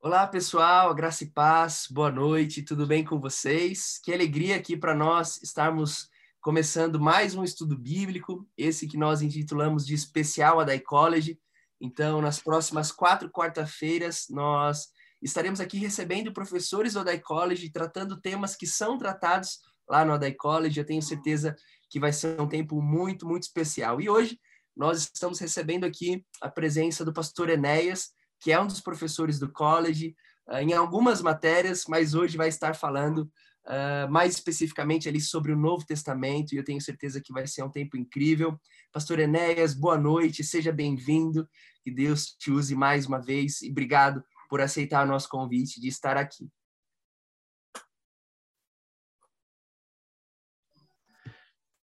Olá, pessoal, graça e paz, boa noite, tudo bem com vocês? Que alegria aqui para nós estarmos começando mais um estudo bíblico, esse que nós intitulamos de Especial Adai College. Então, nas próximas quatro quarta-feiras, nós estaremos aqui recebendo professores do Adai College, tratando temas que são tratados lá no Adai College. Eu tenho certeza que vai ser um tempo muito, muito especial. E hoje nós estamos recebendo aqui a presença do pastor Enéas, que é um dos professores do college, uh, em algumas matérias, mas hoje vai estar falando uh, mais especificamente ali sobre o Novo Testamento, e eu tenho certeza que vai ser um tempo incrível. Pastor Enéas, boa noite, seja bem-vindo, que Deus te use mais uma vez, e obrigado por aceitar o nosso convite de estar aqui.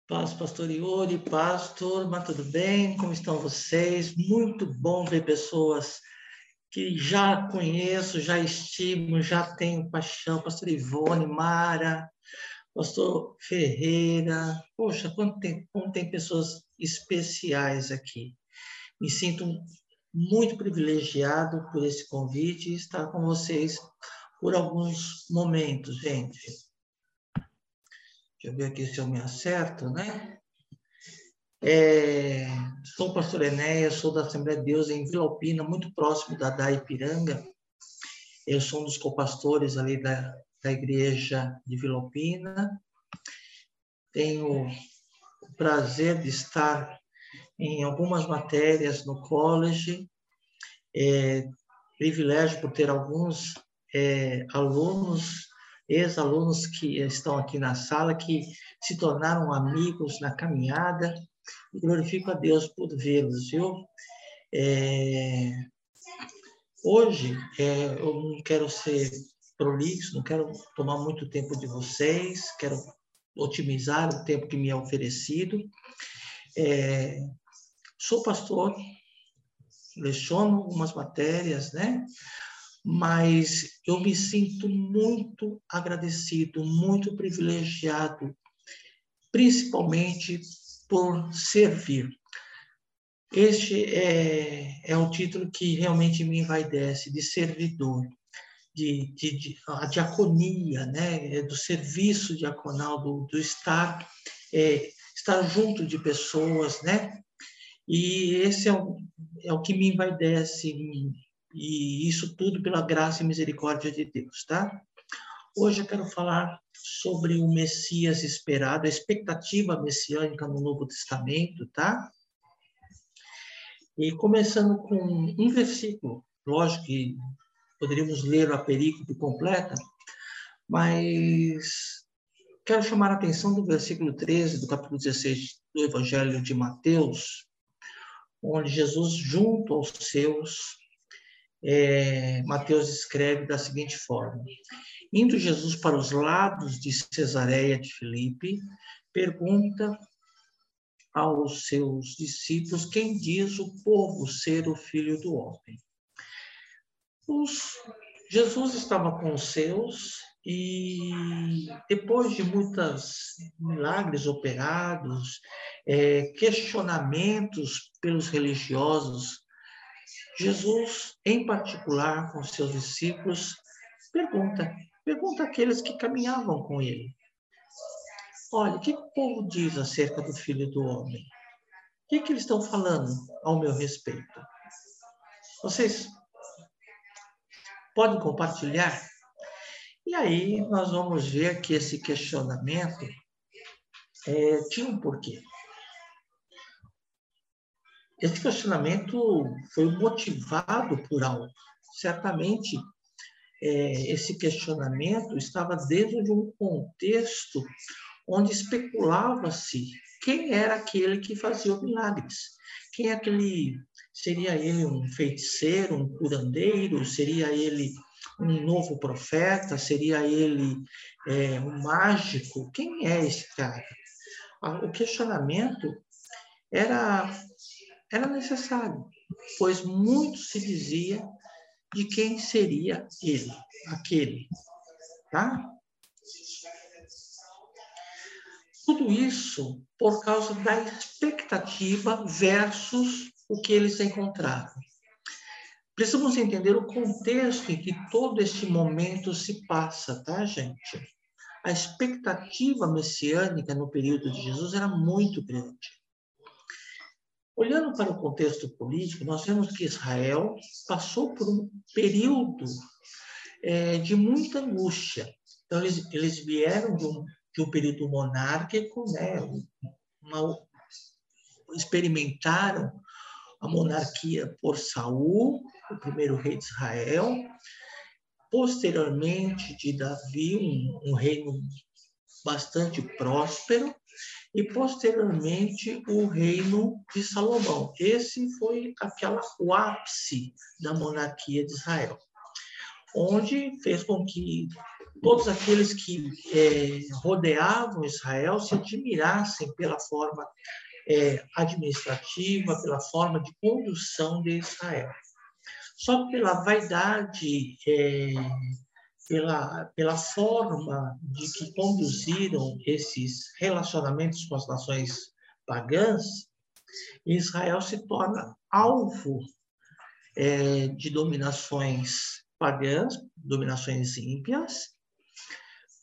Paz, pastor Iori, pastor, mas tudo bem? Como estão vocês? Muito bom ver pessoas que já conheço, já estimo, já tenho paixão, pastor Ivone, Mara, pastor Ferreira, poxa, quanto tem, como tem pessoas especiais aqui. Me sinto muito privilegiado por esse convite e estar com vocês por alguns momentos, gente. Deixa eu ver aqui se eu me acerto, né? É, sou o pastor Enéas, sou da Assembleia de Deus em Vila Alpina, muito próximo da Daipiranga. Eu sou um dos copastores ali da, da igreja de Vila Alpina. Tenho o prazer de estar em algumas matérias no college. É, privilégio por ter alguns é, alunos, ex-alunos que estão aqui na sala, que se tornaram amigos na caminhada glorifico a Deus por vê-los, viu? É... Hoje, é, eu não quero ser prolixo, não quero tomar muito tempo de vocês, quero otimizar o tempo que me é oferecido. É, sou pastor, leciono algumas matérias, né? Mas eu me sinto muito agradecido, muito privilegiado, principalmente por servir. Este é, é um título que realmente me envaidece, de servidor, de, de, de a diaconia, né? É do serviço diaconal, do, do estar, é, estar junto de pessoas, né? E esse é o, é o que me envaidece, e isso tudo pela graça e misericórdia de Deus, tá? Hoje eu quero falar sobre o Messias esperado, a expectativa messiânica no Novo Testamento, tá? E começando com um versículo, lógico que poderíamos ler a perícope completa, mas quero chamar a atenção do versículo 13 do capítulo 16 do Evangelho de Mateus, onde Jesus, junto aos seus, é, Mateus escreve da seguinte forma: Indo Jesus para os lados de Cesareia de Filipe, pergunta aos seus discípulos quem diz o povo ser o filho do homem. Os, Jesus estava com os seus e depois de muitos milagres operados, é, questionamentos pelos religiosos, Jesus, em particular com seus discípulos, pergunta Pergunta àqueles que caminhavam com ele. Olha, o que o povo diz acerca do filho do homem? O que, que eles estão falando ao meu respeito? Vocês podem compartilhar? E aí nós vamos ver que esse questionamento é, tinha um porquê. Esse questionamento foi motivado por algo. Certamente é, esse questionamento estava dentro de um contexto onde especulava-se quem era aquele que fazia milagres. Quem é aquele? Seria ele um feiticeiro, um curandeiro? Seria ele um novo profeta? Seria ele é, um mágico? Quem é esse cara? O questionamento era, era necessário, pois muito se dizia de quem seria ele, aquele, tá? Tudo isso por causa da expectativa versus o que eles encontraram. precisamos entender o contexto em que todo este momento se passa, tá, gente? A expectativa messiânica no período de Jesus era muito grande. Olhando para o contexto político, nós vemos que Israel passou por um período é, de muita angústia. Então, eles, eles vieram de um, de um período monárquico, né? Uma, experimentaram a monarquia por Saul, o primeiro rei de Israel, posteriormente de Davi, um, um reino bastante próspero, e posteriormente o reino de Salomão. Esse foi aquela, o ápice da monarquia de Israel, onde fez com que todos aqueles que é, rodeavam Israel se admirassem pela forma é, administrativa, pela forma de condução de Israel. Só pela vaidade, é, pela, pela forma de que conduziram esses relacionamentos com as nações pagãs, Israel se torna alvo é, de dominações pagãs, dominações ímpias,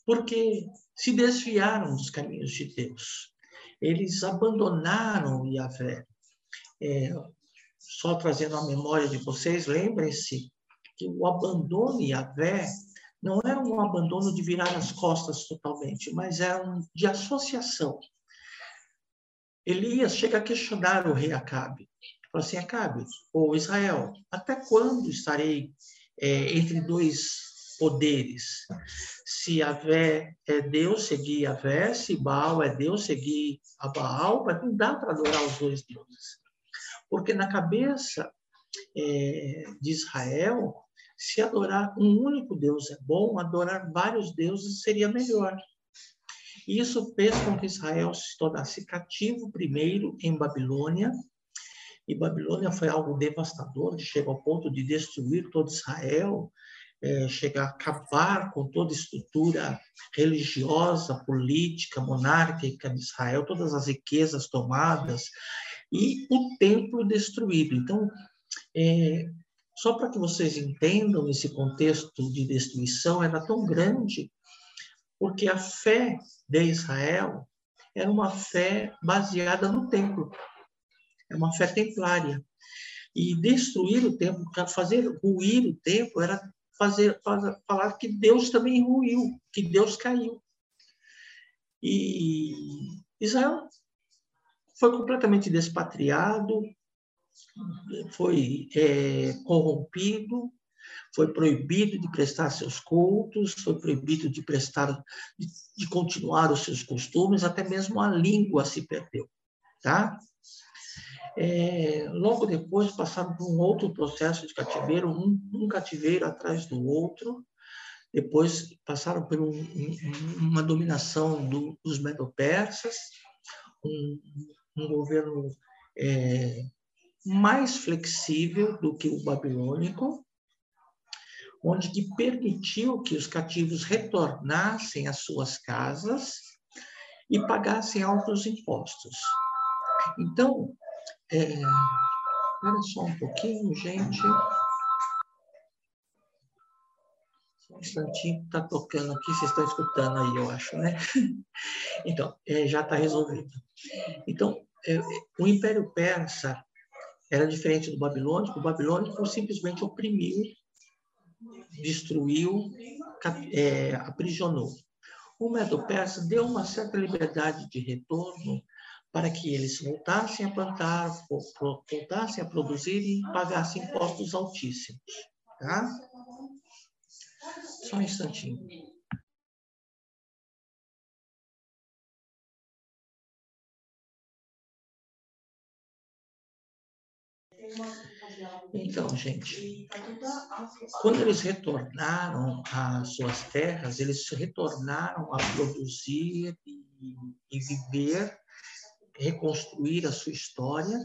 porque se desviaram dos caminhos de Deus. Eles abandonaram Yahvé. É, só trazendo a memória de vocês, lembrem-se que o abandono Yahvé não era um abandono de virar as costas totalmente, mas era um de associação. Elias chega a questionar o rei Acabe. Fala assim, Acabe, ou Israel, até quando estarei é, entre dois poderes. Se Vé é Deus, seguir Vé. Se Baal é Deus, seguir a Baal. Mas não dá para adorar os dois deuses. Porque na cabeça é, de Israel, se adorar um único Deus é bom, adorar vários deuses seria melhor. Isso fez com que Israel se tornasse cativo primeiro em Babilônia, e Babilônia foi algo devastador, chegou ao ponto de destruir todo Israel, é, chegar a acabar com toda a estrutura religiosa, política, monárquica de Israel, todas as riquezas tomadas e o templo destruído. Então, é, só para que vocês entendam esse contexto de destruição, era tão grande, porque a fé de Israel era uma fé baseada no templo, é uma fé templária. E destruir o templo, fazer ruir o templo, era fazer, falar que Deus também ruiu, que Deus caiu. E Israel foi completamente despatriado, foi é, corrompido, foi proibido de prestar seus cultos, foi proibido de prestar, de, de continuar os seus costumes, até mesmo a língua se perdeu, tá? É, logo depois passaram por um outro processo de cativeiro, um, um cativeiro atrás do outro. Depois passaram por um, um, uma dominação do, dos medo-persas, um, governo é, mais flexível do que o babilônico, onde que permitiu que os cativos retornassem às suas casas e pagassem altos impostos. Então, é, só um pouquinho, gente. Um instantinho, está tocando aqui, vocês estão escutando aí, eu acho, né? Então, é, já está resolvido. Então, é, o Império Persa era diferente do babilônico. O babilônico simplesmente oprimiu, destruiu, é, aprisionou. O Medo-Persa deu uma certa liberdade de retorno para que eles voltassem a plantar, voltassem a produzir e pagassem impostos altíssimos. Tá? Só um instantinho. Então, gente, quando eles retornaram às suas terras, eles retornaram a produzir e, e viver reconstruir a sua história,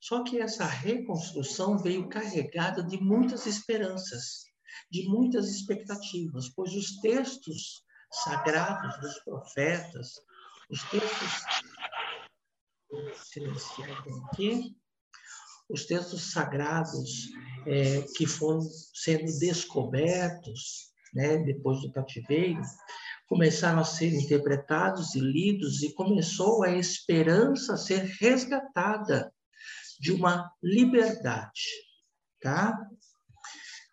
só que essa reconstrução veio carregada de muitas esperanças, de muitas expectativas, pois os textos sagrados dos profetas, os textos silenciar aqui, os textos sagrados é, que foram sendo descobertos né, depois do cativeiro, começaram a ser interpretados e lidos e começou a esperança a ser resgatada de uma liberdade, tá?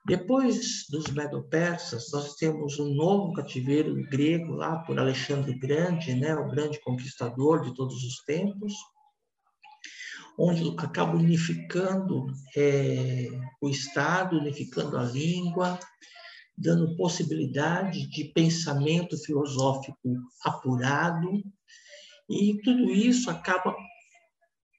Depois dos Medo-Persas, nós temos um novo cativeiro grego lá por Alexandre Grande, né, o grande conquistador de todos os tempos, onde acaba unificando é, o Estado, unificando a língua, dando possibilidade de pensamento filosófico apurado, e tudo isso acaba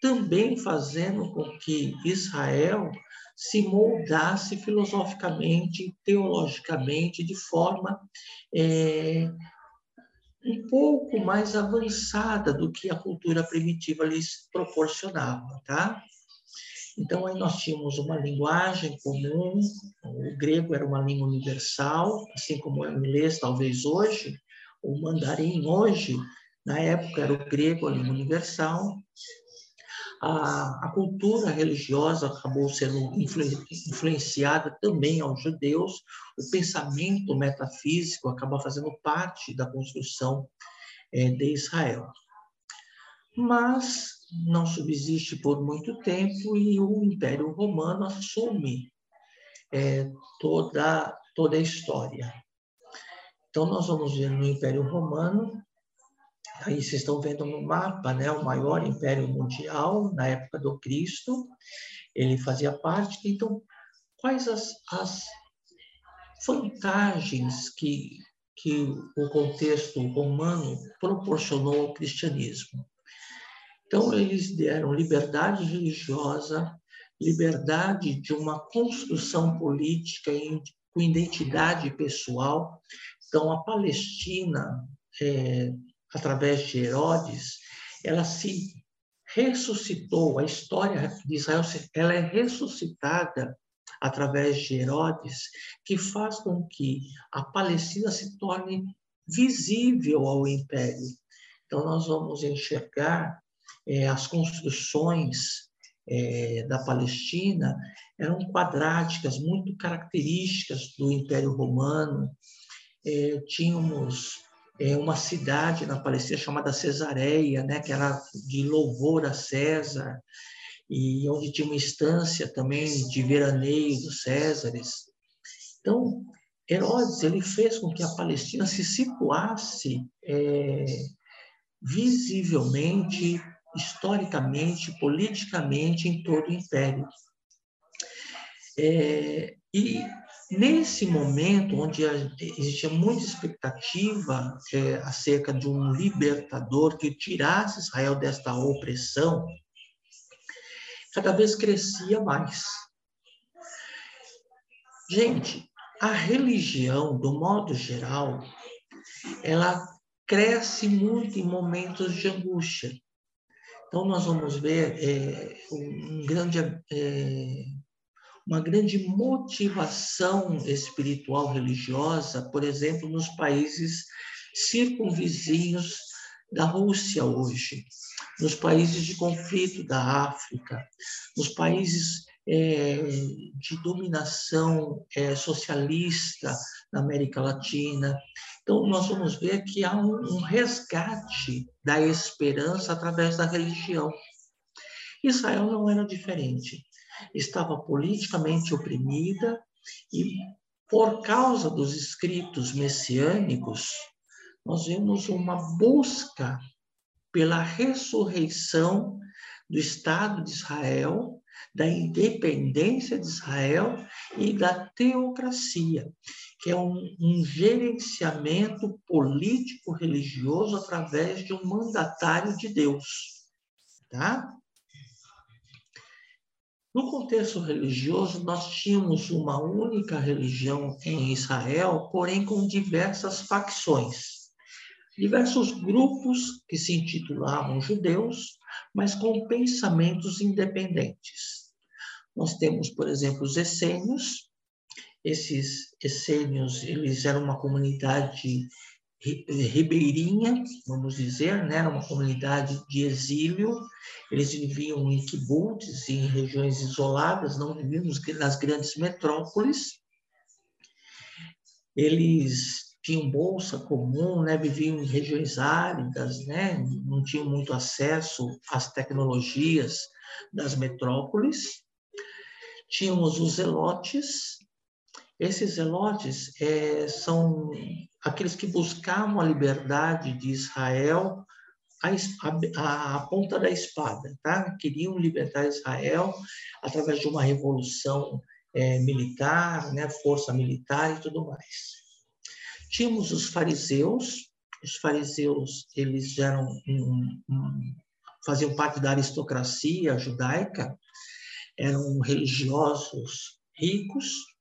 também fazendo com que Israel se moldasse filosoficamente, teologicamente, de forma é, um pouco mais avançada do que a cultura primitiva lhes proporcionava, tá? Então, aí nós tínhamos uma linguagem comum, o grego era uma língua universal, assim como o inglês talvez hoje, o mandarim hoje, na época era o grego a língua universal, a, a cultura religiosa acabou sendo influenciada também aos judeus, o pensamento metafísico acaba fazendo parte da construção é, de Israel. Mas não subsiste por muito tempo e o Império Romano assume é, toda, toda a história. Então, nós vamos ver no Império Romano Aí vocês estão vendo no mapa, né, o maior império mundial na época do Cristo, ele fazia parte. Então, quais as, as vantagens que, que o contexto romano proporcionou ao cristianismo? Então, eles deram liberdade religiosa, liberdade de uma construção política com identidade pessoal. Então, a Palestina é, através de Herodes, ela se ressuscitou, a história de Israel ela é ressuscitada através de Herodes, que faz com que a Palestina se torne visível ao império. Então, nós vamos enxergar é, as construções é, da Palestina eram quadráticas, muito características do Império Romano. É, tínhamos é, uma cidade na Palestina chamada Cesareia, né, que era de louvor a César, e onde tinha uma instância também de veraneio dos Césares. Então, Herodes ele fez com que a Palestina se situasse é, visivelmente, historicamente, politicamente em todo o império. É, e Nesse momento, onde existia muita expectativa é, acerca de um libertador que tirasse Israel desta opressão, cada vez crescia mais. Gente, a religião, do modo geral, ela cresce muito em momentos de angústia. Então, nós vamos ver é, um grande é, uma grande motivação espiritual religiosa, por exemplo, nos países circunvizinhos da Rússia hoje, nos países de conflito da África, nos países é, de dominação é, socialista na América Latina. Então, nós vamos ver que há um, um resgate da esperança através da religião. Israel não era diferente estava politicamente oprimida e, por causa dos escritos messiânicos, nós vemos uma busca pela ressurreição do Estado de Israel, da independência de Israel e da teocracia, que é um, um gerenciamento político-religioso através de um mandatário de Deus. Tá? No contexto religioso, nós tínhamos uma única religião em Israel, porém com diversas facções. Diversos grupos que se intitulavam judeus, mas com pensamentos independentes. Nós temos, por exemplo, os essênios. Esses essênios, eles eram uma comunidade ribeirinha, vamos dizer, né? Uma comunidade de exílio. Eles viviam em kibbutz, em regiões isoladas, não viviam nas grandes metrópoles. Eles tinham bolsa comum, né? Viviam em regiões áridas, né? Não tinham muito acesso às tecnologias das metrópoles. Tínhamos os zelotes, esses zelotes é, são aqueles que buscavam a liberdade de Israel a, a, a, ponta da espada, tá? Queriam libertar Israel através de uma revolução é, militar, né? Força militar e tudo mais. Tínhamos os fariseus. Os fariseus eles eram um, um, faziam parte da aristocracia judaica, eram religiosos ricos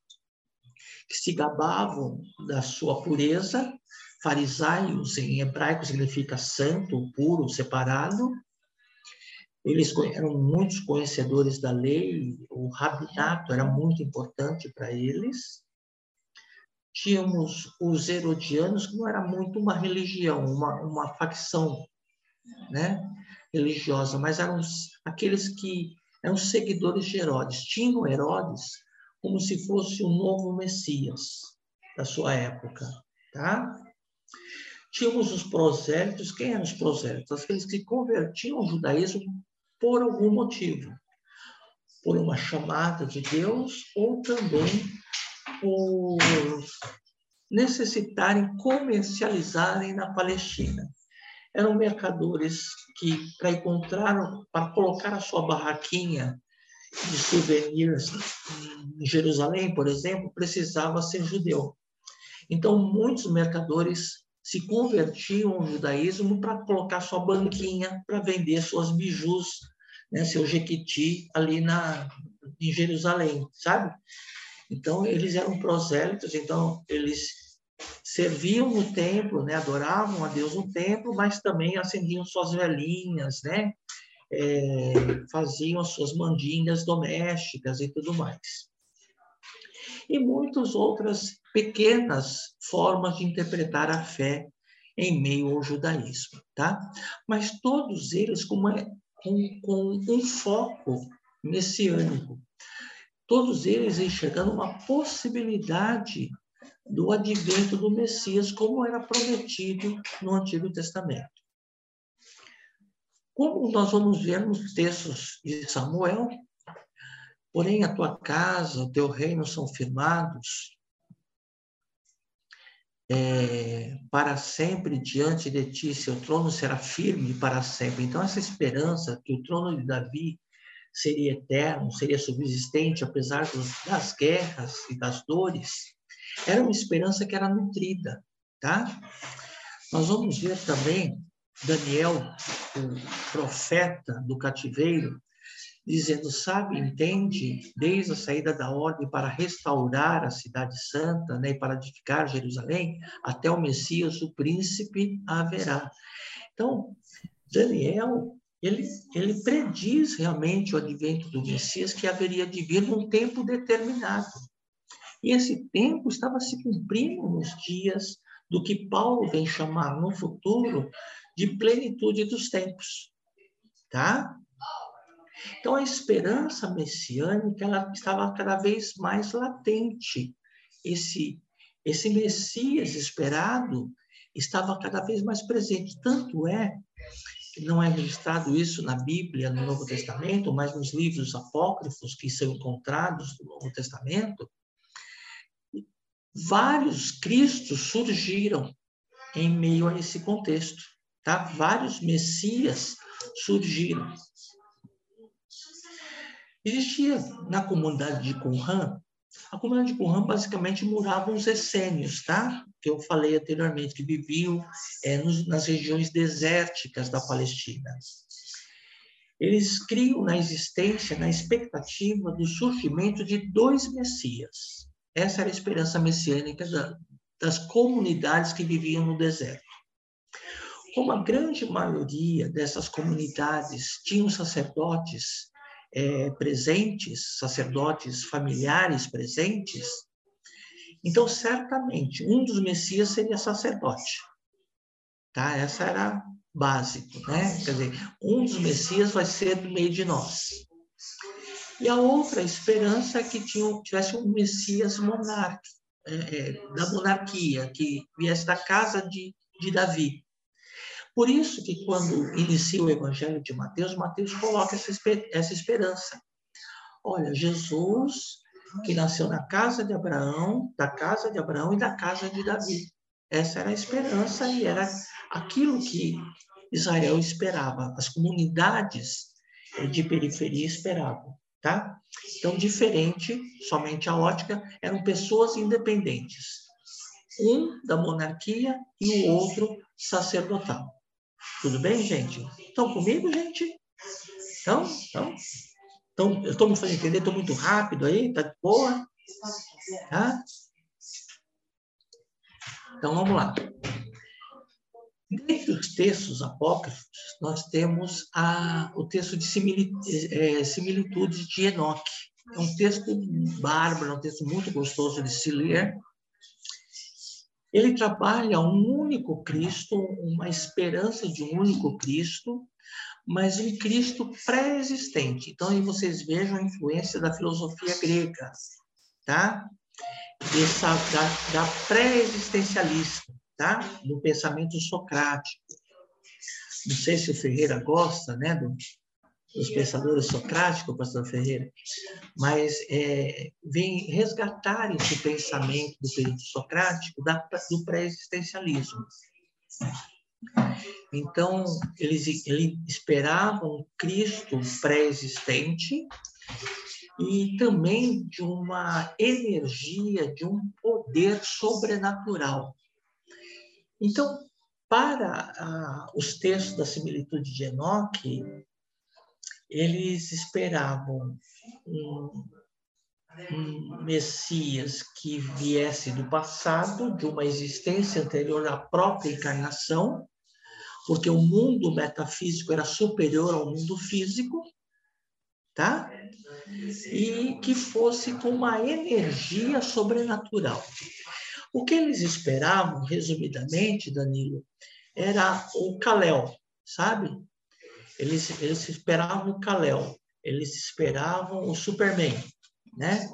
que se gabavam da sua pureza. Farisaios, em hebraico, significa santo, puro, separado. Eles eram muitos conhecedores da lei, o rabinato era muito importante para eles. Tínhamos os herodianos, que não era muito uma religião, uma, uma facção né, religiosa, mas eram aqueles que eram seguidores de Herodes. Tinham Herodes como se fosse um novo Messias da sua época, tá? Tínhamos os prosélitos, quem eram os prosélitos? Aqueles que convertiam ao judaísmo por algum motivo, por uma chamada de Deus ou também por necessitarem comercializarem na Palestina. Eram mercadores que, para encontrar, para colocar a sua barraquinha de souvenirs em Jerusalém, por exemplo, precisava ser judeu. Então, muitos mercadores se convertiam ao judaísmo para colocar sua banquinha para vender suas bijus, né, seu jequiti ali na, em Jerusalém, sabe? Então, eles eram prosélitos, então eles serviam no templo, né, adoravam a Deus no templo, mas também acendiam suas velhinhas, né, é, faziam as suas mandingas domésticas e tudo mais. E muitas outras pequenas formas de interpretar a fé em meio ao judaísmo, tá? Mas todos eles com, uma, com, com um foco messiânico. Todos eles enxergando uma possibilidade do advento do Messias, como era prometido no Antigo Testamento. Como nós vamos ver nos textos de Samuel, porém a tua casa, o teu reino são firmados é, para sempre diante de ti, seu trono será firme para sempre. Então, essa esperança que o trono de Davi seria eterno, seria subsistente, apesar dos, das guerras e das dores, era uma esperança que era nutrida, tá? Nós vamos ver também Daniel, o profeta do cativeiro, dizendo: Sabe, entende, desde a saída da ordem para restaurar a cidade santa né, e para edificar Jerusalém, até o Messias, o príncipe, haverá. Então, Daniel, ele, ele prediz realmente o advento do Messias que haveria de vir num tempo determinado. E esse tempo estava se cumprindo nos dias do que Paulo vem chamar no futuro de plenitude dos tempos, tá? Então a esperança messiânica ela estava cada vez mais latente. Esse esse Messias esperado estava cada vez mais presente. Tanto é que não é registrado isso na Bíblia, no Novo Testamento, mas nos livros apócrifos que são encontrados no Novo Testamento, vários Cristos surgiram em meio a esse contexto. Tá? Vários messias surgiram. Existia na comunidade de Qumran, a comunidade de Qumran basicamente moravam os essênios, tá? Que eu falei anteriormente, que viviam é, nos, nas regiões desérticas da Palestina. Eles criam na existência, na expectativa do surgimento de dois messias. Essa era a esperança messiânica da, das comunidades que viviam no deserto. Como a grande maioria dessas comunidades tinham sacerdotes é, presentes, sacerdotes familiares presentes, então certamente um dos messias seria sacerdote, Tá? Essa era básico, né? Quer dizer, um dos Messias vai ser do meio de nós. E a outra esperança é que tinha, tivesse um Messias monarca, é, é, da monarquia, que viesse da casa de, de Davi. Por isso que quando inicia o Evangelho de Mateus, Mateus coloca essa, essa esperança. Olha, Jesus, que nasceu na casa de Abraão, da casa de Abraão e da casa de Davi. Essa era a esperança e era aquilo que Israel esperava, as comunidades de periferia esperavam, tá? Então, diferente, somente a ótica, eram pessoas independentes. Um da monarquia e o outro sacerdotal. Tudo bem, gente? Estão comigo, gente? Então, então, então eu estou me fazendo entender, estou muito rápido aí, tá de boa? Tá? Então, vamos lá. Dentre os textos apócrifos, nós temos a, o texto de é, similitudes de Enoque. É um texto bárbaro, é um texto muito gostoso de se ler. Ele trabalha um único Cristo, uma esperança de um único Cristo, mas um Cristo pré-existente. Então, aí vocês vejam a influência da filosofia grega, tá? Essa, da, da pré-existencialista tá? do pensamento socrático. Não sei se o Ferreira gosta né, do, dos pensadores socráticos, pastor Ferreira, mas é, vem resgatar esse pensamento do período socrático da, do pré-existencialismo. Então, eles, esperavam um Cristo pré-existente e também de uma energia, de um poder sobrenatural. Então, para ah, os textos da similitude de Enoque, eles esperavam um, um Messias que viesse do passado, de uma existência anterior à própria encarnação, porque o mundo metafísico era superior ao mundo físico, tá? E que fosse com uma energia sobrenatural. O que eles esperavam, resumidamente, Danilo, era o Kalel, sabe? Eles, eles esperavam o Kalel, eles esperavam o Superman, né?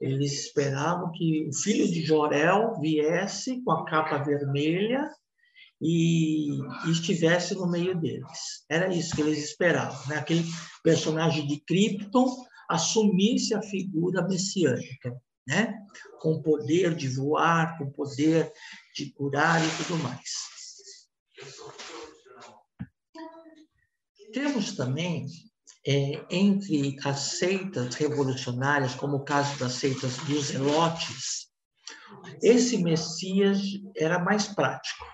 Eles esperavam que o filho de Jorel viesse com a capa vermelha e, estivesse no meio deles. Era isso que eles esperavam, né? Aquele personagem de Krypton assumisse a figura messiânica né? com poder de voar, com poder de curar e tudo mais. Temos também, é, entre as seitas revolucionárias, como o caso das seitas dos Zelotes, esse Messias era mais prático.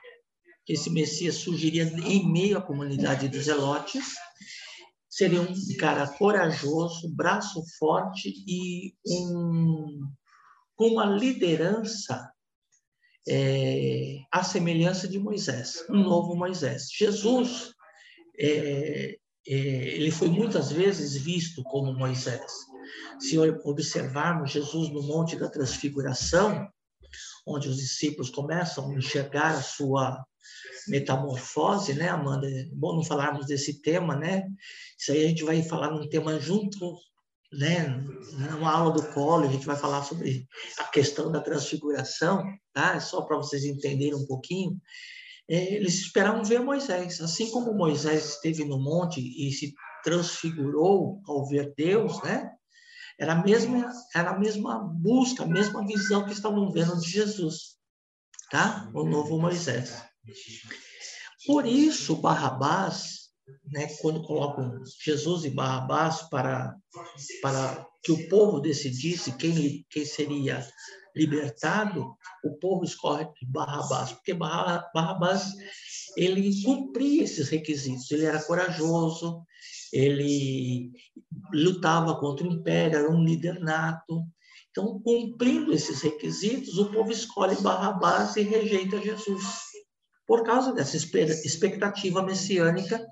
Esse Messias surgiria em meio à comunidade dos Zelotes, seria um cara corajoso, braço forte e um, com uma liderança é, à semelhança de Moisés, um novo Moisés. Jesus, é, é, ele foi muitas vezes visto como Moisés. Se observarmos Jesus no Monte da Transfiguração, onde os discípulos começam a enxergar a sua metamorfose, né, Amanda? É bom não falarmos desse tema, né? Isso aí a gente vai falar num tema junto, né? Numa aula do colo, a gente vai falar sobre a questão da transfiguração, tá? É só para vocês entenderem um pouquinho. É, eles esperavam ver Moisés, assim como Moisés esteve no monte e se transfigurou ao ver Deus, né? Era a mesma, era a mesma busca, a mesma visão que estavam vendo de Jesus, tá? O novo Moisés. Por isso, Barrabás, né, quando colocam Jesus e Barrabás para, para que o povo decidisse quem, quem seria libertado, o povo escolhe Barrabás, porque Barrabás ele cumpria esses requisitos, ele era corajoso, ele lutava contra o império, era um líder nato. Então, cumprindo esses requisitos, o povo escolhe Barrabás e rejeita Jesus por causa dessa expectativa messiânica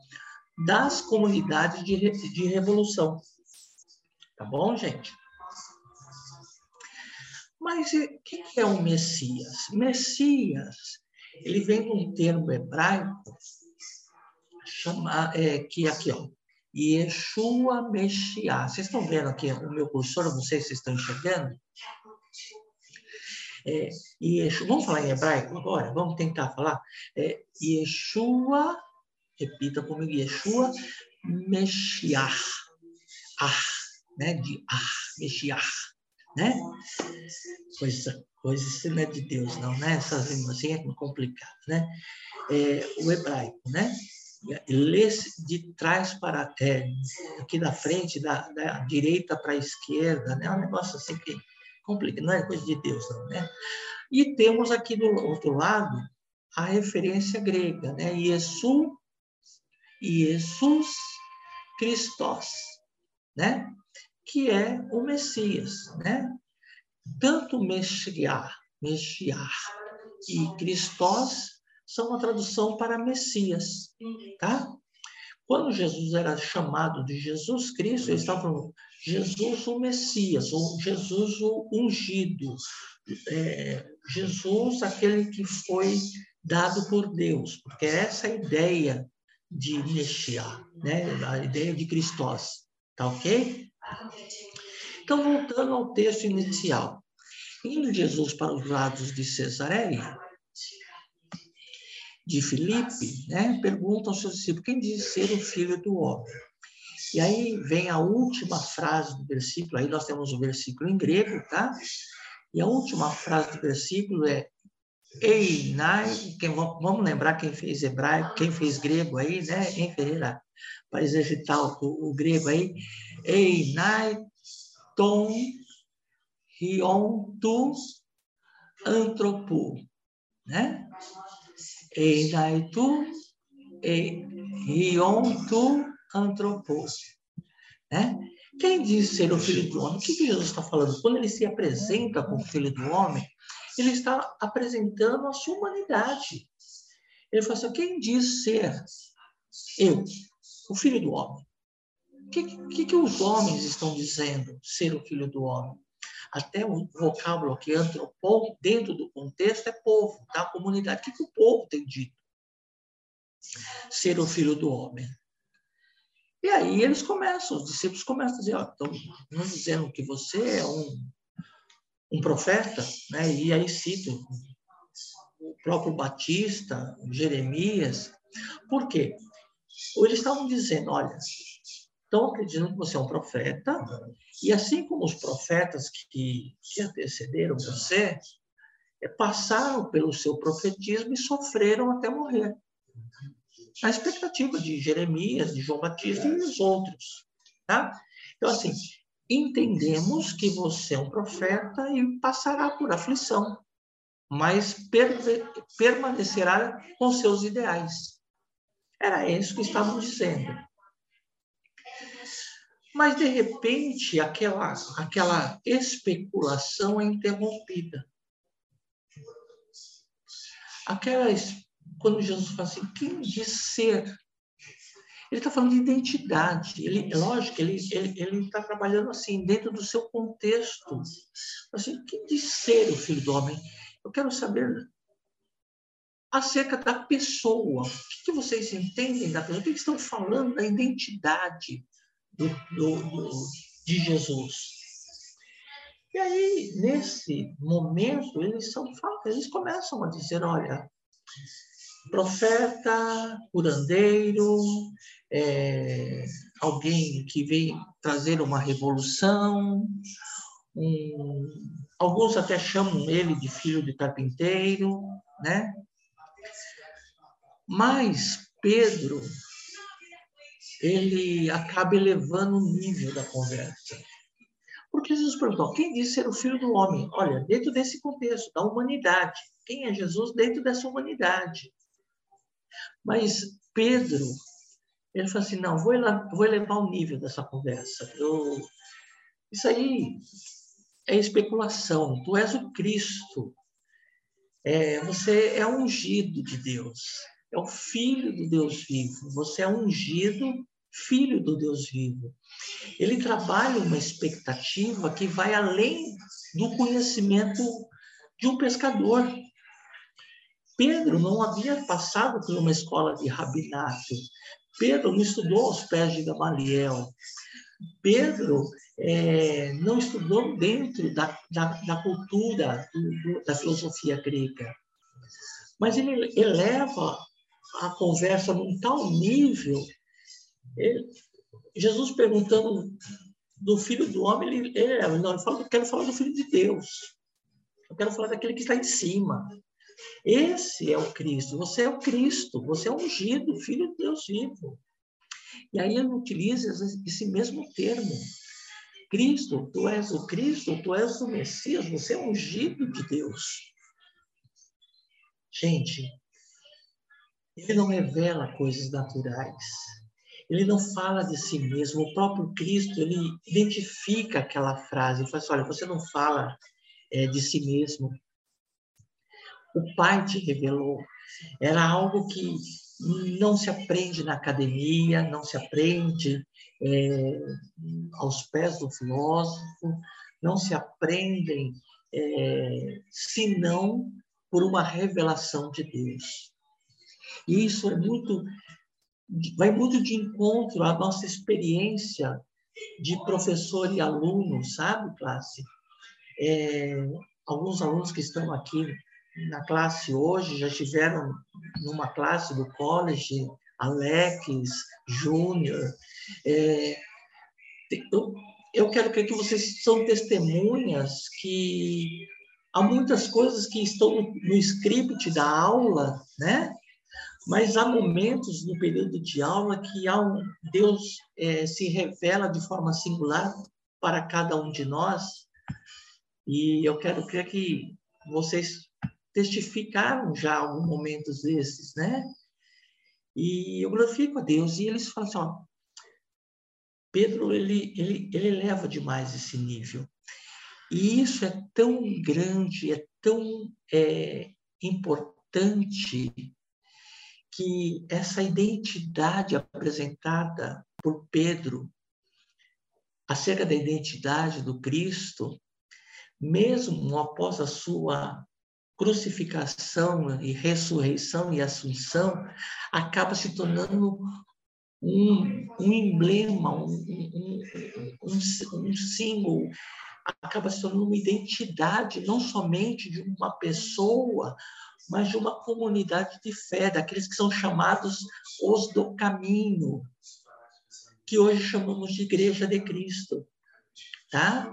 das comunidades de, de revolução. Tá bom, gente? Mas quem é o Messias? Messias ele vem de um termo hebraico chama, é, que aqui, ó, Yeshua Meshiach. Vocês estão vendo aqui o meu cursor? Não sei se vocês estão enxergando. É, Yeshua, vamos falar em hebraico agora? Vamos tentar falar? É, Yeshua, repita comigo, Yeshua Meshiach. Ah, né? De ah, Meshiach, né? Coisa, coisa, isso não é de Deus, não, né? Essas assim é complicado, né? É, o hebraico, né? lê de trás para é, aqui da frente, da, da direita para a esquerda, né? É um negócio assim que complica, não é coisa de Deus, não, né? E temos aqui do outro lado a referência grega, né? Jesus, Jesus Christos, né? Que é o Messias, né? Tanto Messias, Messias e Christos são uma tradução para Messias, tá? Quando Jesus era chamado de Jesus Cristo, ele estava falando Jesus o Messias, ou Jesus o ungido, é, Jesus aquele que foi dado por Deus, porque é essa a ideia de Messias, né? a ideia de Cristos, tá ok? Então, voltando ao texto inicial. Indo Jesus para os lados de Cesareia, de Filipe, né, pergunta aos seus discípulos, quem diz ser o filho do homem? E aí vem a última frase do versículo, aí nós temos o versículo em grego, tá? E a última frase do versículo é Einai, quem, vamos lembrar quem fez hebraico, quem fez grego aí, né? Em Ferreira, para exercitar o, o grego aí. Einai ton rion tu antropo, né? Eidai tu e rion tu antropos. Né? Quem diz ser o filho do homem? O que, que Jesus está falando? Quando ele se apresenta como filho do homem, ele está apresentando a sua humanidade. Ele fala assim: quem diz ser eu, o filho do homem? O que, que, que os homens estão dizendo ser o filho do homem? até o vocábulo que antropou, dentro do contexto, é povo, tá? Comunidade. O que, que o povo tem dito? Ser o filho do homem. E aí eles começam, os discípulos começam a dizer, ó, estão dizendo que você é um, um profeta, né? E aí cito o próprio Batista, Jeremias. Por quê? Eles estavam dizendo, olha, estão acreditando que você é um profeta, e assim como os profetas que, que antecederam você, é, passaram pelo seu profetismo e sofreram até morrer. A expectativa de Jeremias, de João Batista e os outros. Tá? Então, assim, entendemos que você é um profeta e passará por aflição, mas per permanecerá com seus ideais. Era isso que estavam dizendo. Mas, de repente, aquela, aquela especulação é interrompida. Aquela, quando Jesus fala assim, quem diz ser? Ele está falando de identidade. Ele, lógico, ele está tá trabalhando assim, dentro do seu contexto. Assim, quem diz ser o filho do homem? Eu quero saber acerca da pessoa. O que, que vocês entendem da pessoa? O que, que estão falando da identidade? do, do, do, de Jesus. E aí, nesse momento, eles, são, eles começam a dizer: olha, profeta, curandeiro, é, alguém que vem trazer uma revolução, um, alguns até chamam ele de filho de carpinteiro, né? Mas Pedro ele acaba elevando o nível da conversa. Porque Jesus perguntou: quem disse ser o filho do homem? Olha, dentro desse contexto, da humanidade. Quem é Jesus dentro dessa humanidade? Mas Pedro, ele falou assim: não, vou, vou elevar o nível dessa conversa. Eu, isso aí é especulação. Tu és o Cristo. É, você é ungido de Deus é o filho do Deus vivo. Você é ungido filho do Deus vivo. Ele trabalha uma expectativa que vai além do conhecimento de um pescador. Pedro não havia passado por uma escola de rabinato. Pedro não estudou aos pés de Gamaliel. Pedro é, não estudou dentro da, da, da cultura, do, da filosofia grega. Mas ele eleva a conversa num tal nível. Ele, Jesus perguntando do Filho do Homem, ele, ele, não, ele fala, eu quero falar do Filho de Deus. Eu quero falar daquele que está em cima. Esse é o Cristo. Você é o Cristo. Você é ungido, Filho de Deus vivo. E aí ele utiliza esse mesmo termo. Cristo, tu és o Cristo, tu és o Messias, você é ungido de Deus. Gente, ele não revela coisas naturais. Ele não fala de si mesmo. O próprio Cristo, ele identifica aquela frase. Ele fala assim, olha, você não fala é, de si mesmo. O Pai te revelou. Era algo que não se aprende na academia, não se aprende é, aos pés do filósofo, não se aprendem é, senão por uma revelação de Deus. E isso é muito, vai muito de encontro à nossa experiência de professor e aluno, sabe, classe? É, alguns alunos que estão aqui na classe hoje já estiveram numa classe do college, Alex, Júnior. É, eu, eu quero crer que vocês são testemunhas que há muitas coisas que estão no, no script da aula, né? Mas há momentos no período de aula que há um, Deus é, se revela de forma singular para cada um de nós. E eu quero crer que vocês testificaram já alguns momentos desses, né? E eu glorifico a Deus. E eles falam assim, ó, Pedro, ele, ele, ele eleva demais esse nível. E isso é tão grande, é tão é, importante que essa identidade apresentada por Pedro acerca da identidade do Cristo, mesmo após a sua crucificação e ressurreição e assunção acaba se tornando um, um emblema, um, um, um, um símbolo, acaba se tornando uma identidade, não somente de uma pessoa, mas de uma comunidade de fé, daqueles que são chamados os do caminho, que hoje chamamos de Igreja de Cristo. Tá?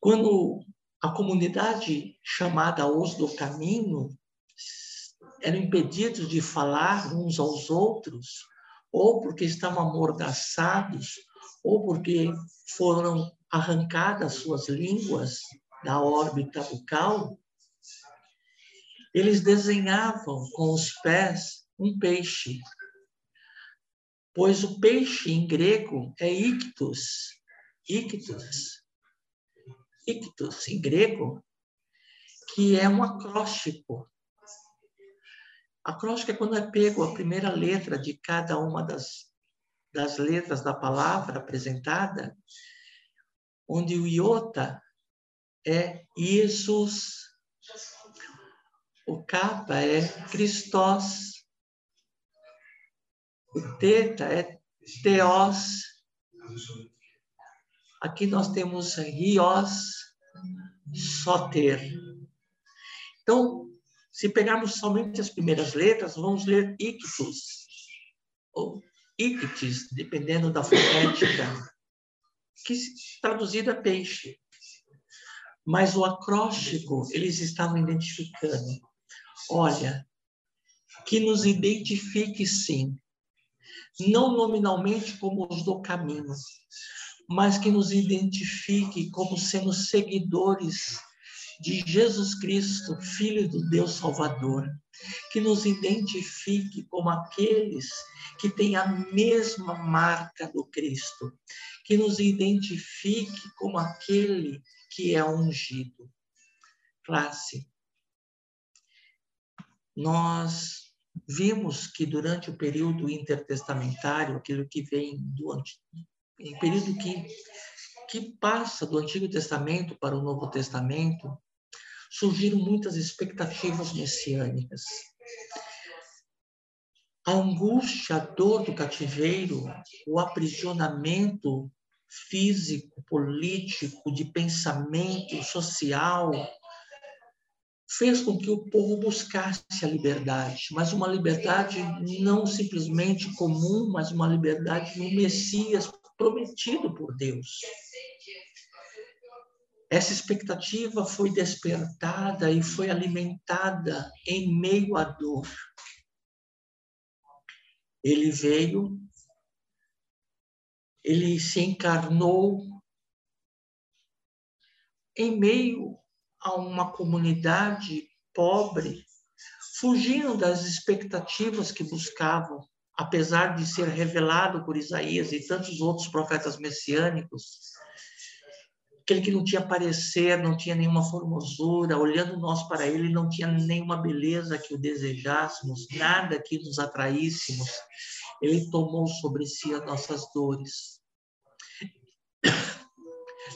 Quando a comunidade chamada Os do Caminho eram impedidos de falar uns aos outros, ou porque estavam amordaçados, ou porque foram arrancadas suas línguas da órbita bucal, eles desenhavam com os pés um peixe, pois o peixe em grego é ictus, ictus, ictus, em grego, que é um acróstico. Acróstico é quando é pego a primeira letra de cada uma das, das letras da palavra apresentada, onde o iota é Jesus, o capa é Christos, o teta é Theos, Aqui nós temos rios, soter. Então, se pegarmos somente as primeiras letras, vamos ler ictus, ou ictis, dependendo da fonética, que traduzido é peixe. Mas o acróstico, eles estavam identificando. Olha, que nos identifique sim, não nominalmente como os do caminho, mas que nos identifique como sendo seguidores de Jesus Cristo, Filho do Deus Salvador, que nos identifique como aqueles que têm a mesma marca do Cristo, que nos identifique como aquele que é ungido. Classe. Nós vimos que durante o período intertestamentário, aquilo que vem do em período que, que passa do Antigo Testamento para o Novo Testamento, surgiram muitas expectativas messiânicas. A angústia, a dor do cativeiro, o aprisionamento físico, político, de pensamento social, fez com que o povo buscasse a liberdade, mas uma liberdade não simplesmente comum, mas uma liberdade no Messias prometido por Deus. Essa expectativa foi despertada e foi alimentada em meio à dor. Ele veio, ele se encarnou em meio a uma comunidade pobre, fugindo das expectativas que buscavam, apesar de ser revelado por Isaías e tantos outros profetas messiânicos, aquele que não tinha parecer, não tinha nenhuma formosura, olhando nós para ele, não tinha nenhuma beleza que o desejássemos, nada que nos atraíssemos. Ele tomou sobre si as nossas dores.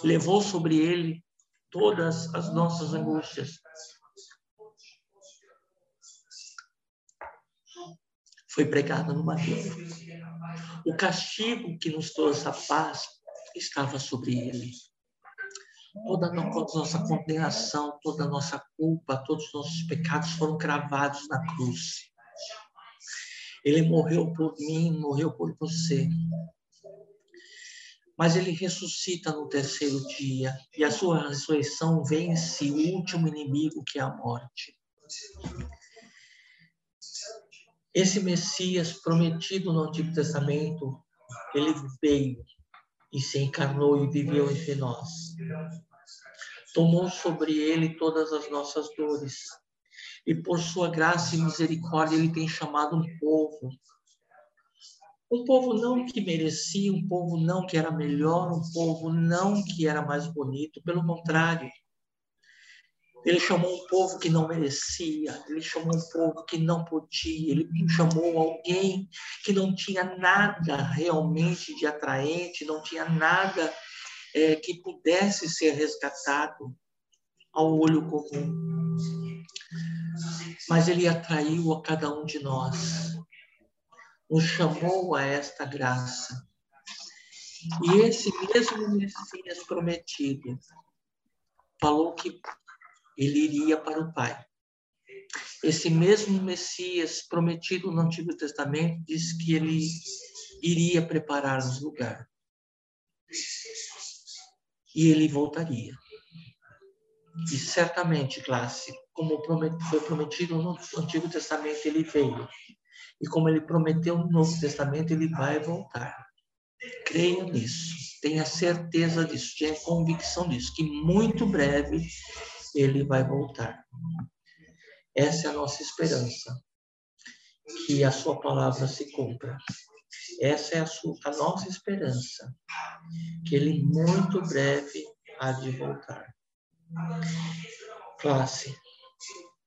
Levou sobre ele todas as nossas angústias. Foi pregado no madeiro. O castigo que nos trouxe a paz estava sobre ele. Toda a nossa condenação, toda a nossa culpa, todos os nossos pecados foram cravados na cruz. Ele morreu por mim, morreu por você mas ele ressuscita no terceiro dia e a sua ressurreição vence o último inimigo que é a morte. Esse Messias prometido no Antigo Testamento, ele veio e se encarnou e viveu entre nós. Tomou sobre ele todas as nossas dores. E por sua graça e misericórdia, ele tem chamado um povo um povo não que merecia, um povo não que era melhor, um povo não que era mais bonito, pelo contrário. Ele chamou um povo que não merecia, ele chamou um povo que não podia, ele chamou alguém que não tinha nada realmente de atraente, não tinha nada é, que pudesse ser resgatado ao olho comum. Mas ele atraiu a cada um de nós nos chamou a esta graça. E esse mesmo Messias prometido falou que ele iria para o Pai. Esse mesmo Messias prometido no Antigo Testamento diz que ele iria preparar-nos lugar. E ele voltaria. E certamente, classe, como foi prometido no Antigo Testamento, ele veio e como ele prometeu no Novo Testamento, ele vai voltar. Creia nisso, tenha certeza disso, tenha convicção disso, que muito breve ele vai voltar. Essa é a nossa esperança, que a sua palavra se cumpra. Essa é a, sua, a nossa esperança, que ele muito breve há de voltar. Classe,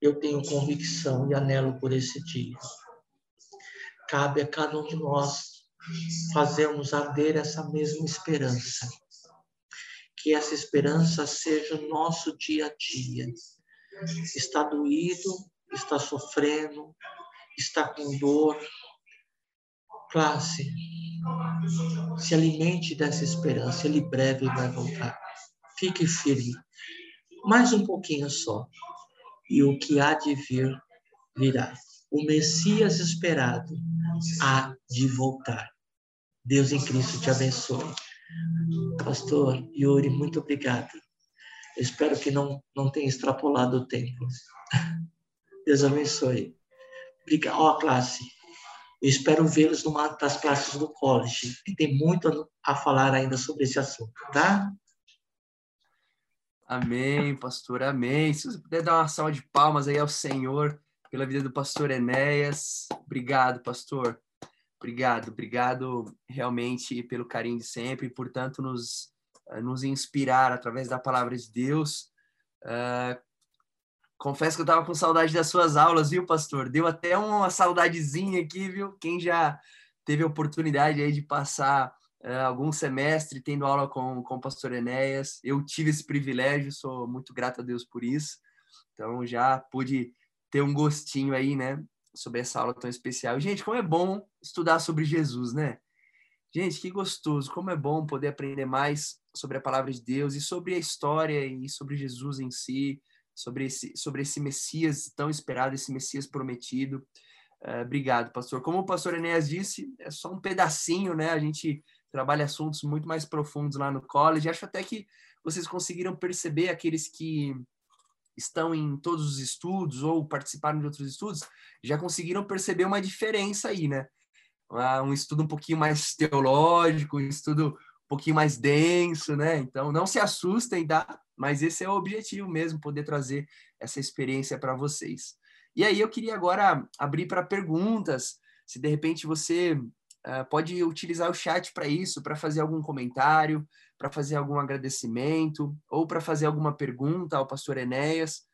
eu tenho convicção e anelo por esse dia cabe a cada um de nós fazermos arder essa mesma esperança. Que essa esperança seja o nosso dia a dia. Está doído, está sofrendo, está com dor. Classe, se alimente dessa esperança, ele breve vai voltar. Fique firme, mais um pouquinho só, e o que há de vir virá o Messias esperado há de voltar. Deus em Cristo te abençoe. Pastor Yuri, muito obrigado. Espero que não, não tenha extrapolado o tempo. Deus abençoe. Obrigado. Ó, classe, eu espero vê-los numa das classes do college. E tem muito a falar ainda sobre esse assunto, tá? Amém, pastor, amém. Se você puder dar uma salva de palmas aí ao Senhor pela vida do pastor Enéas. Obrigado, pastor. Obrigado, obrigado realmente pelo carinho de sempre, por tanto nos, eh, nos inspirar através da palavra de Deus. Uh, confesso que eu estava com saudade das suas aulas, viu, pastor? Deu até uma saudadezinha aqui, viu? Quem já teve a oportunidade aí de passar uh, algum semestre tendo aula com, com o pastor Enéas, eu tive esse privilégio, sou muito grato a Deus por isso. Então já pude ter um gostinho aí, né, sobre essa aula tão especial. Gente, como é bom estudar sobre Jesus, né? Gente, que gostoso, como é bom poder aprender mais sobre a palavra de Deus e sobre a história e sobre Jesus em si, sobre esse, sobre esse Messias tão esperado, esse Messias prometido. Uh, obrigado, pastor. Como o pastor Enéas disse, é só um pedacinho, né? A gente trabalha assuntos muito mais profundos lá no college. Acho até que vocês conseguiram perceber aqueles que estão em todos os estudos ou participaram de outros estudos, já conseguiram perceber uma diferença aí, né? Ah, um estudo um pouquinho mais teológico, um estudo um pouquinho mais denso, né? Então, não se assustem, tá? Mas esse é o objetivo mesmo, poder trazer essa experiência para vocês. E aí eu queria agora abrir para perguntas, se de repente você uh, pode utilizar o chat para isso, para fazer algum comentário, para fazer algum agradecimento ou para fazer alguma pergunta ao pastor Enéas.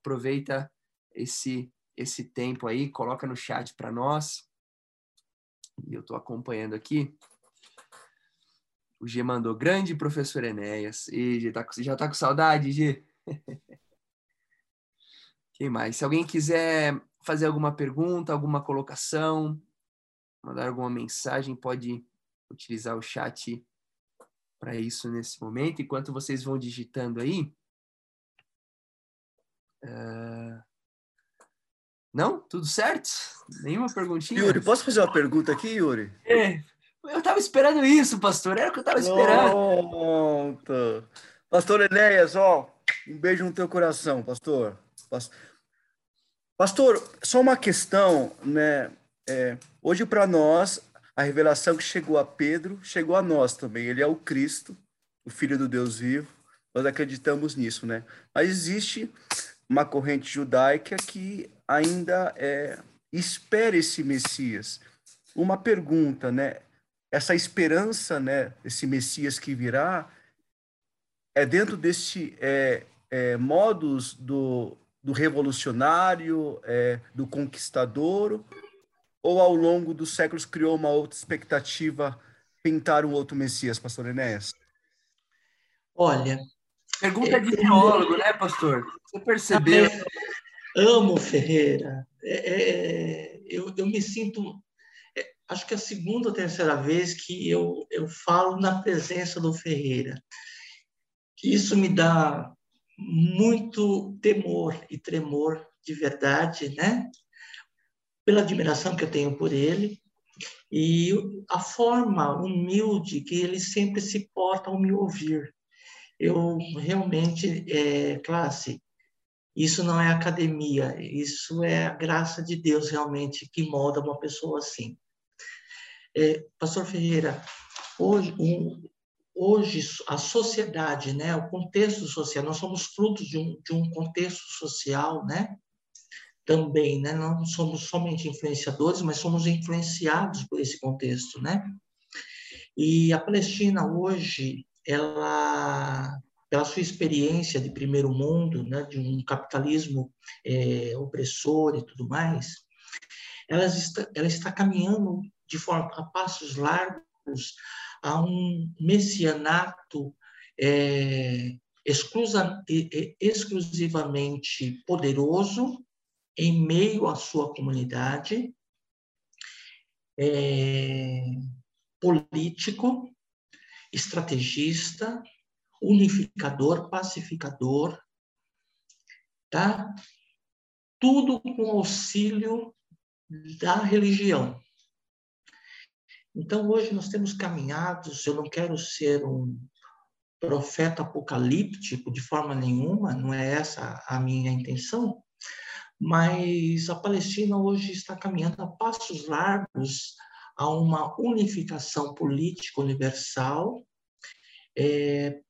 Aproveita esse esse tempo aí, coloca no chat para nós. E eu estou acompanhando aqui. O G mandou grande professor Enéas. E G, tá, já tá com saudade, G? Quem mais? Se alguém quiser fazer alguma pergunta, alguma colocação, mandar alguma mensagem, pode utilizar o chat para isso nesse momento. Enquanto vocês vão digitando aí. Uh... Não? Tudo certo? Nenhuma perguntinha? Yuri, posso fazer uma pergunta aqui, Yuri? É, eu estava esperando isso, pastor. Era o que eu estava esperando. Pronto. Pastor Enéas, ó, um beijo no teu coração, pastor. Pastor, só uma questão, né? É, hoje para nós a revelação que chegou a Pedro chegou a nós também. Ele é o Cristo, o Filho do Deus vivo. Nós acreditamos nisso, né? Mas existe uma corrente judaica que ainda é, espera esse Messias. Uma pergunta, né? Essa esperança, né? Esse Messias que virá é dentro deste é, é, modus do, do revolucionário, é, do conquistador, ou ao longo dos séculos criou uma outra expectativa pintar um outro Messias, pastor Enéas? Olha. Pergunta de teólogo, né, pastor? Você percebeu? Amo Ferreira. É, é, é, eu, eu me sinto. É, acho que é a segunda ou terceira vez que eu, eu falo na presença do Ferreira. Isso me dá muito temor e tremor de verdade, né? Pela admiração que eu tenho por ele e a forma humilde que ele sempre se porta ao me ouvir. Eu realmente, é, classe, isso não é academia, isso é a graça de Deus realmente que molda uma pessoa assim. É, Pastor Ferreira, hoje, um, hoje a sociedade, né, o contexto social, nós somos frutos de um, de um contexto social, né, também, né? Não somos somente influenciadores, mas somos influenciados por esse contexto, né? E a Palestina hoje, ela, pela sua experiência de primeiro mundo, né, de um capitalismo é, opressor e tudo mais, ela está, ela está caminhando de forma a passos largos a um messianato é, exclusa, exclusivamente poderoso em meio à sua comunidade, é, político, estrategista, unificador, pacificador, tá? Tudo com auxílio da religião. Então, hoje nós temos caminhados, eu não quero ser um profeta apocalíptico de forma nenhuma, não é essa a minha intenção, mas a Palestina hoje está caminhando a passos largos a uma unificação política universal é,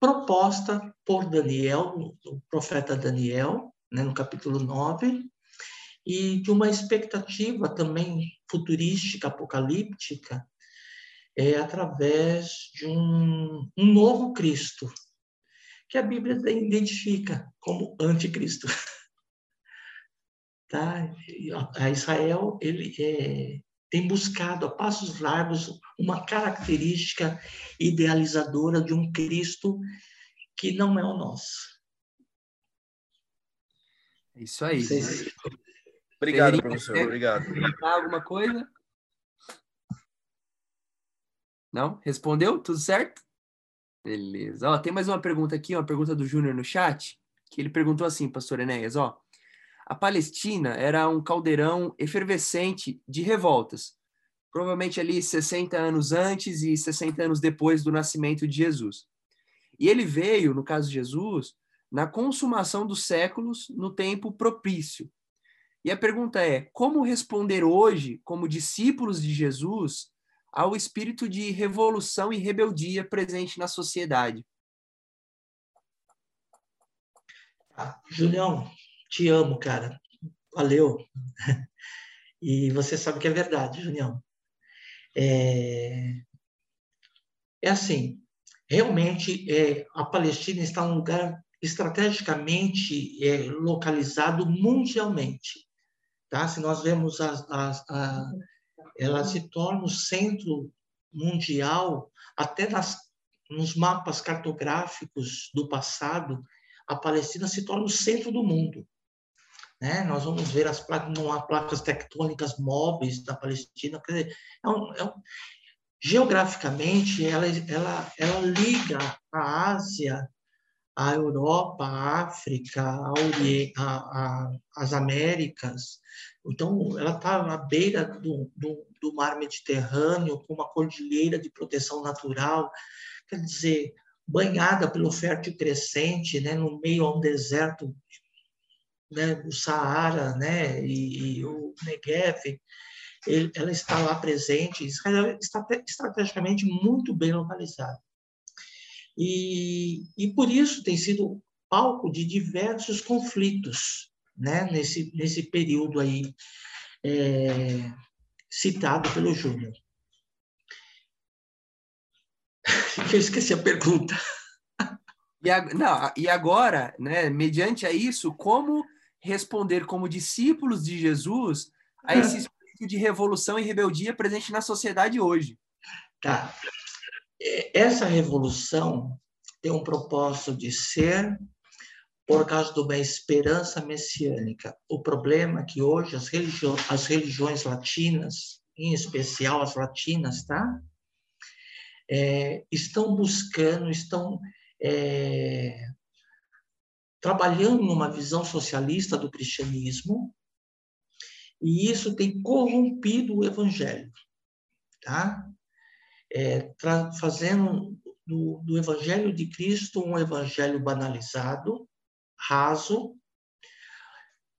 proposta por Daniel, o profeta Daniel, né, no capítulo 9, e de uma expectativa também futurística, apocalíptica, é, através de um, um novo Cristo, que a Bíblia identifica como anticristo. tá? A Israel ele é, tem buscado a passos largos uma característica idealizadora de um Cristo que não é o nosso. É isso aí. Se... Obrigado, professor. Obrigado. Alguma coisa? Não? Respondeu? Tudo certo? Beleza. Ó, tem mais uma pergunta aqui, uma pergunta do Júnior no chat, que ele perguntou assim, pastor Enéas, ó. A Palestina era um caldeirão efervescente de revoltas, provavelmente ali 60 anos antes e 60 anos depois do nascimento de Jesus. E ele veio, no caso de Jesus, na consumação dos séculos, no tempo propício. E a pergunta é: como responder hoje, como discípulos de Jesus, ao espírito de revolução e rebeldia presente na sociedade? Ah, Julião, te amo, cara. Valeu. E você sabe que é verdade, Julião. É, é assim, realmente é, a Palestina está num lugar estrategicamente é, localizado mundialmente. Tá? Se nós vemos a, a, a, ela se torna o centro mundial, até nas, nos mapas cartográficos do passado, a Palestina se torna o centro do mundo. Né? Nós vamos ver as placas, não há placas tectônicas móveis da Palestina. Quer dizer, é um, é um, geograficamente, ela, ela, ela liga a Ásia, a Europa, a África, a a, a, as Américas. Então, ela está na beira do, do, do mar Mediterrâneo, com uma cordilheira de proteção natural. Quer dizer, banhada pelo fértil crescente, né, no meio a um deserto né, o Saara né, e, e o Negev, ele, ela está lá presente, Israel está estrategicamente muito bem localizada. E, e por isso tem sido palco de diversos conflitos né, nesse, nesse período aí é, citado pelo Júnior. Eu esqueci a pergunta. E, a, não, e agora, né, mediante a isso, como responder como discípulos de Jesus a é. esse espírito de revolução e rebeldia presente na sociedade hoje. Tá. Essa revolução tem um propósito de ser por causa de uma esperança messiânica. O problema é que hoje as, religi as religiões latinas, em especial as latinas, tá? É, estão buscando, estão é, trabalhando numa visão socialista do cristianismo, e isso tem corrompido o evangelho, tá? É, fazendo do, do evangelho de Cristo um evangelho banalizado, raso,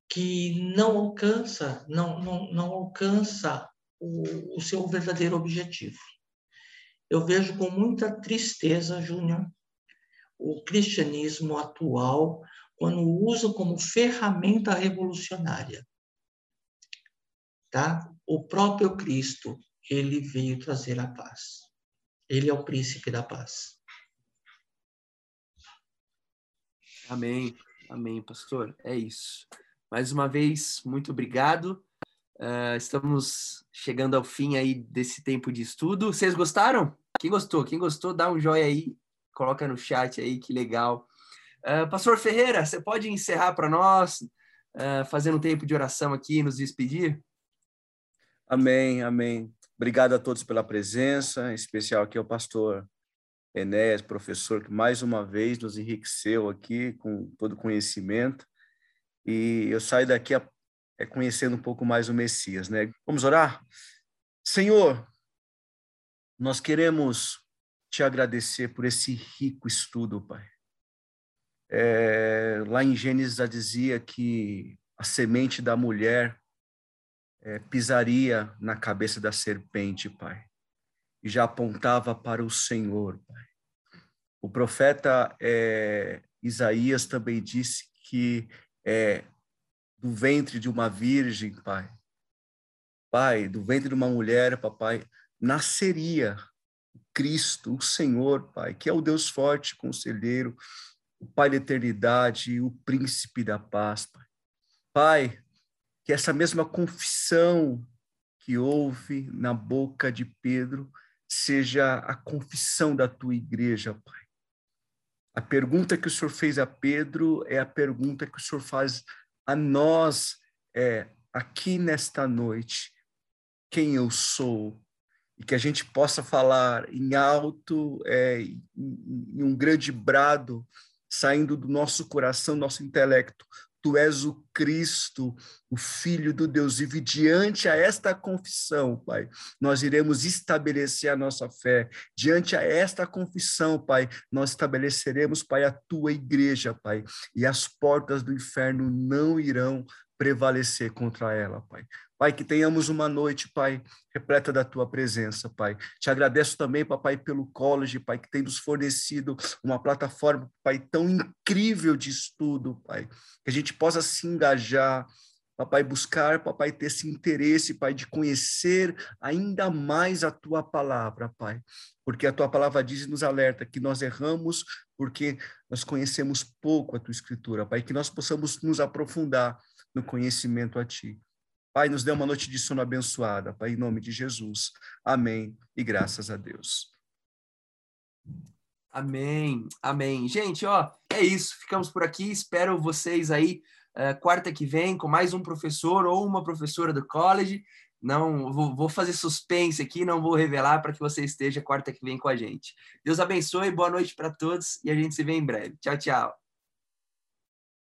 que não alcança, não, não, não alcança o, o seu verdadeiro objetivo. Eu vejo com muita tristeza, Júnior, o cristianismo atual quando usa como ferramenta revolucionária. Tá? O próprio Cristo, ele veio trazer a paz. Ele é o príncipe da paz. Amém. Amém, pastor. É isso. Mais uma vez, muito obrigado. Uh, estamos chegando ao fim aí desse tempo de estudo. Vocês gostaram? Quem gostou? Quem gostou, dá um joinha aí, coloca no chat aí, que legal. Uh, Pastor Ferreira, você pode encerrar para nós, uh, fazendo um tempo de oração aqui e nos despedir? Amém, amém. Obrigado a todos pela presença, em especial aqui ao pastor Enéas, professor, que mais uma vez nos enriqueceu aqui com todo o conhecimento. E eu saio daqui a, é, conhecendo um pouco mais o Messias, né? Vamos orar? Senhor, nós queremos te agradecer por esse rico estudo, Pai. É, lá em Gênesis dizia que a semente da mulher é, pisaria na cabeça da serpente, Pai, e já apontava para o Senhor, Pai. O profeta é, Isaías também disse que é, do ventre de uma virgem, Pai, Pai, do ventre de uma mulher, Papai, nasceria Cristo, o Senhor, Pai, que é o Deus forte, conselheiro, o Pai da eternidade, o príncipe da paz, Pai. Pai, que essa mesma confissão que houve na boca de Pedro seja a confissão da tua igreja, Pai. A pergunta que o Senhor fez a Pedro é a pergunta que o Senhor faz a nós é, aqui nesta noite quem eu sou e que a gente possa falar em alto, é, em, em um grande brado, saindo do nosso coração, nosso intelecto. Tu és o Cristo, o Filho do Deus vivo, e diante a esta confissão, Pai, nós iremos estabelecer a nossa fé. Diante a esta confissão, Pai, nós estabeleceremos, Pai, a tua igreja, Pai, e as portas do inferno não irão prevalecer contra ela, Pai. Pai, que tenhamos uma noite, Pai, repleta da tua presença, Pai. Te agradeço também, Papai, pelo college, Pai, que tem nos fornecido uma plataforma, Pai, tão incrível de estudo, Pai. Que a gente possa se engajar, Papai, buscar, Papai, ter esse interesse, Pai, de conhecer ainda mais a Tua palavra, Pai. Porque a Tua palavra diz e nos alerta que nós erramos porque nós conhecemos pouco a Tua Escritura, Pai. Que nós possamos nos aprofundar no conhecimento a Ti. Pai, nos dê uma noite de sono abençoada, Pai, em nome de Jesus. Amém e graças a Deus. Amém, amém. Gente, ó, é isso. Ficamos por aqui. Espero vocês aí uh, quarta que vem com mais um professor ou uma professora do college. Não vou, vou fazer suspense aqui, não vou revelar para que você esteja quarta que vem com a gente. Deus abençoe, boa noite para todos e a gente se vê em breve. Tchau, tchau.